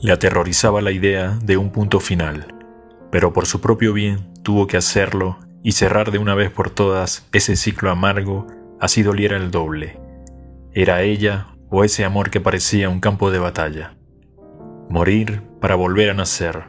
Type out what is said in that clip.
Le aterrorizaba la idea de un punto final, pero por su propio bien tuvo que hacerlo y cerrar de una vez por todas ese ciclo amargo así doliera el doble. Era ella o ese amor que parecía un campo de batalla. Morir para volver a nacer,